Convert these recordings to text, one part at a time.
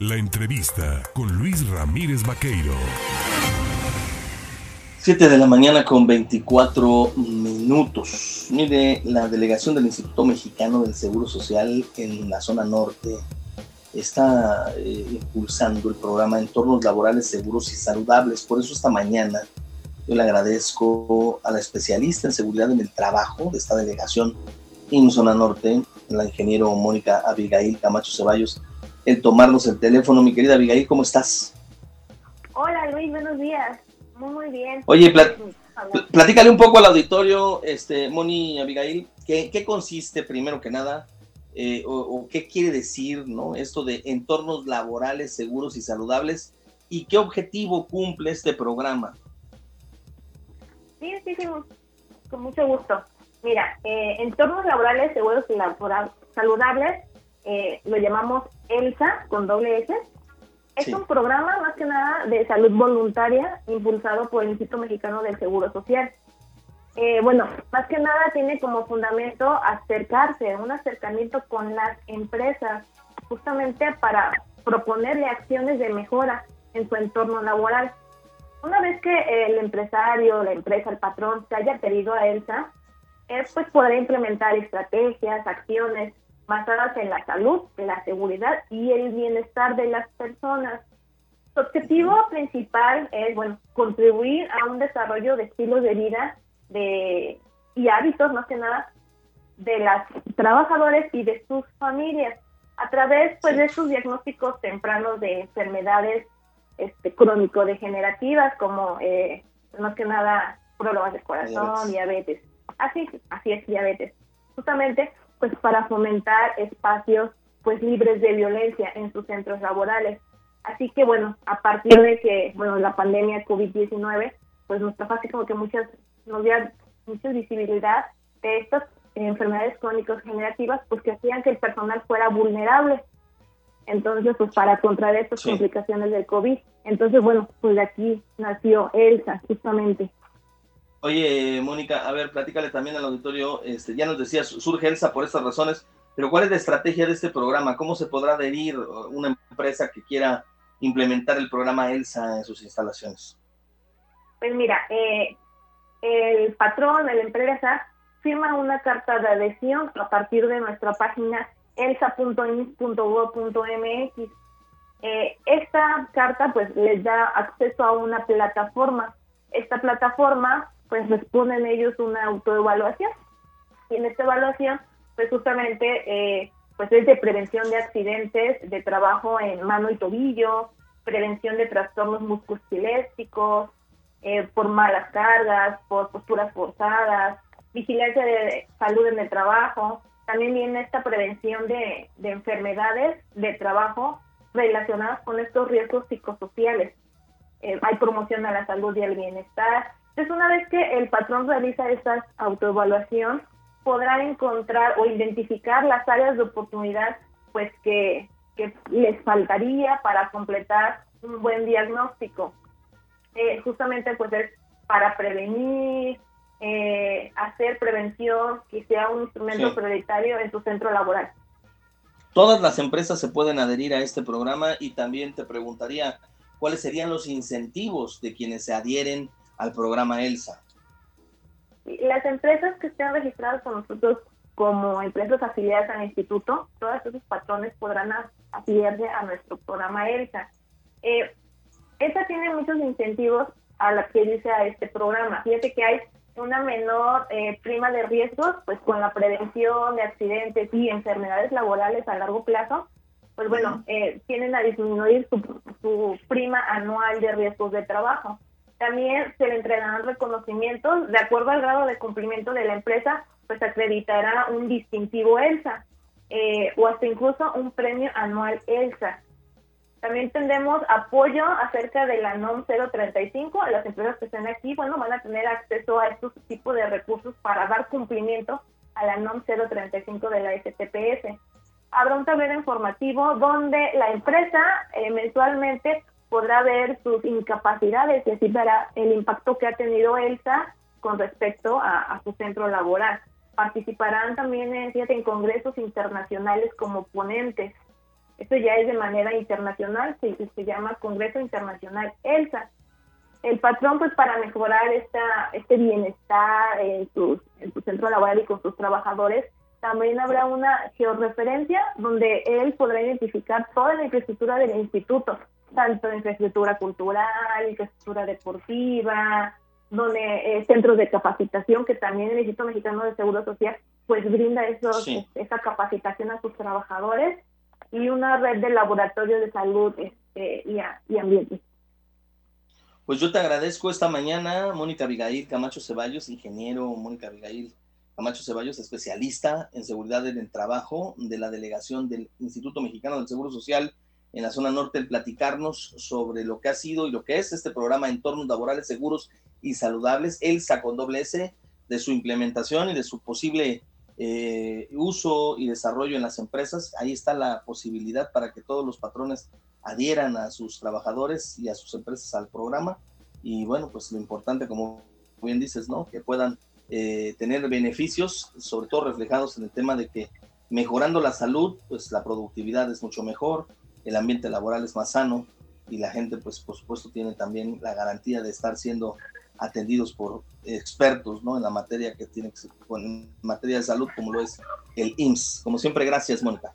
La entrevista con Luis Ramírez Vaqueiro. 7 de la mañana con 24 minutos. Mire, la delegación del Instituto Mexicano del Seguro Social en la zona norte está eh, impulsando el programa Entornos Laborales Seguros y Saludables. Por eso esta mañana yo le agradezco a la especialista en seguridad en el trabajo de esta delegación en zona norte, la ingeniero Mónica Abigail Camacho Ceballos, el tomarnos el teléfono. Mi querida Abigail, ¿cómo estás? Hola Luis, buenos días. Muy, muy bien. Oye, platícale un poco al auditorio, este, Moni Abigail, ¿qué, qué consiste primero que nada eh, o, qué quiere decir ¿no? esto de entornos laborales seguros y saludables y qué objetivo cumple este programa? Sí, sí, sí, con mucho gusto. Mira, eh, entornos laborales seguros y saludables eh, lo llamamos ELSA con doble S. Es un programa más que nada de salud voluntaria impulsado por el Instituto Mexicano del Seguro Social. Eh, bueno, más que nada tiene como fundamento acercarse, un acercamiento con las empresas, justamente para proponerle acciones de mejora en su entorno laboral. Una vez que el empresario, la empresa, el patrón se haya pedido a ELSA, es pues poder implementar estrategias, acciones basadas en la salud, la seguridad y el bienestar de las personas. Su objetivo principal es, bueno, contribuir a un desarrollo de estilos de vida de, y hábitos, más que nada, de las trabajadores y de sus familias a través pues de sus diagnósticos tempranos de enfermedades este, crónico-degenerativas como eh, más que nada problemas de corazón, diabetes. Así, así es, diabetes. Justamente pues para fomentar espacios pues libres de violencia en sus centros laborales. Así que bueno, a partir de que bueno la pandemia COVID-19 pues nos trajo así como que muchas nos dio mucha visibilidad de estas enfermedades crónicas generativas pues que hacían que el personal fuera vulnerable. Entonces, pues para contraer estas complicaciones del COVID. Entonces, bueno, pues de aquí nació ELSA, justamente. Oye, Mónica, a ver, platícale también al auditorio, este, ya nos decías, surge ELSA por estas razones, pero ¿cuál es la estrategia de este programa? ¿Cómo se podrá adherir una empresa que quiera implementar el programa ELSA en sus instalaciones? Pues mira, eh, el patrón, la empresa, firma una carta de adhesión a partir de nuestra página elsa.ins.gov.mx. Eh, esta carta pues les da acceso a una plataforma. Esta plataforma pues responden ellos una autoevaluación. Y en esta evaluación, pues justamente, eh, pues es de prevención de accidentes de trabajo en mano y tobillo, prevención de trastornos musculoesqueléticos, eh, por malas cargas, por posturas forzadas, vigilancia de salud en el trabajo. También viene esta prevención de, de enfermedades de trabajo relacionadas con estos riesgos psicosociales. Eh, hay promoción a la salud y al bienestar, entonces, una vez que el patrón realiza esta autoevaluación, podrá encontrar o identificar las áreas de oportunidad pues que, les faltaría para completar un buen diagnóstico. Eh, justamente pues es para prevenir, eh, hacer prevención, que sea un instrumento prioritario en su centro laboral. Todas las empresas se pueden adherir a este programa y también te preguntaría cuáles serían los incentivos de quienes se adhieren al programa ELSA? Las empresas que estén registradas con nosotros como empresas afiliadas al instituto, todos esos patrones podrán afiliarse a nuestro programa ELSA. Eh, ELSA tiene muchos incentivos a la que dice a este programa. Fíjate que hay una menor eh, prima de riesgos, pues con la prevención de accidentes y enfermedades laborales a largo plazo, pues bueno, eh, tienen a disminuir su prima anual de riesgos de trabajo. También se le entregarán reconocimientos de acuerdo al grado de cumplimiento de la empresa, pues acreditará un distintivo ELSA eh, o hasta incluso un premio anual ELSA. También tendremos apoyo acerca de la NOM 035. Las empresas que estén aquí, bueno, van a tener acceso a estos tipos de recursos para dar cumplimiento a la NOM 035 de la STPS. Habrá un tablero informativo donde la empresa eh, mensualmente podrá ver sus incapacidades y así verá el impacto que ha tenido ELSA con respecto a, su centro laboral. Participarán también en, en congresos internacionales como ponentes. Esto ya es de manera internacional, se, se llama Congreso Internacional ELSA. El patrón, pues para mejorar esta, este bienestar en, en su centro laboral y con sus trabajadores, también habrá una georreferencia donde él podrá identificar toda la infraestructura del instituto, tanto infraestructura cultural, infraestructura deportiva, donde eh, centros de capacitación que también el Instituto Mexicano de Seguro Social pues brinda esos, esa capacitación a sus trabajadores y una red de laboratorios de salud este, y, y ambiente. Pues yo te agradezco esta mañana, Mónica Abigail Camacho Ceballos, ingeniero Mónica Abigail Camacho Ceballos, especialista en seguridad en el trabajo de la delegación del Instituto Mexicano del Seguro Social en la zona norte, el platicarnos sobre lo que ha sido y lo que es este programa Entornos Laborales Seguros y Saludables, ELSA con doble S, de su implementación y de su posible eh, uso y desarrollo en las empresas. Ahí está la posibilidad para que todos los patrones adhieran a sus trabajadores y a sus empresas al programa. Y bueno, pues lo importante, como bien dices, ¿no? Que puedan eh, tener beneficios, sobre todo reflejados en el tema de que mejorando la salud, pues la productividad es mucho mejor, el ambiente laboral es más sano y la gente, pues por supuesto, tiene también la garantía de estar siendo atendidos por expertos, ¿no? En la materia que tiene que en materia de salud, como lo es el IMSS. Como siempre, gracias, Mónica.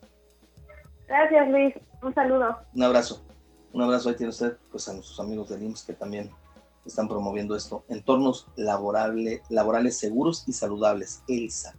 Gracias, Luis. Un saludo. Un abrazo. Un abrazo ahí tiene usted, pues a nuestros amigos del IMSS que también están promoviendo esto, entornos laborales seguros y saludables, ELSA.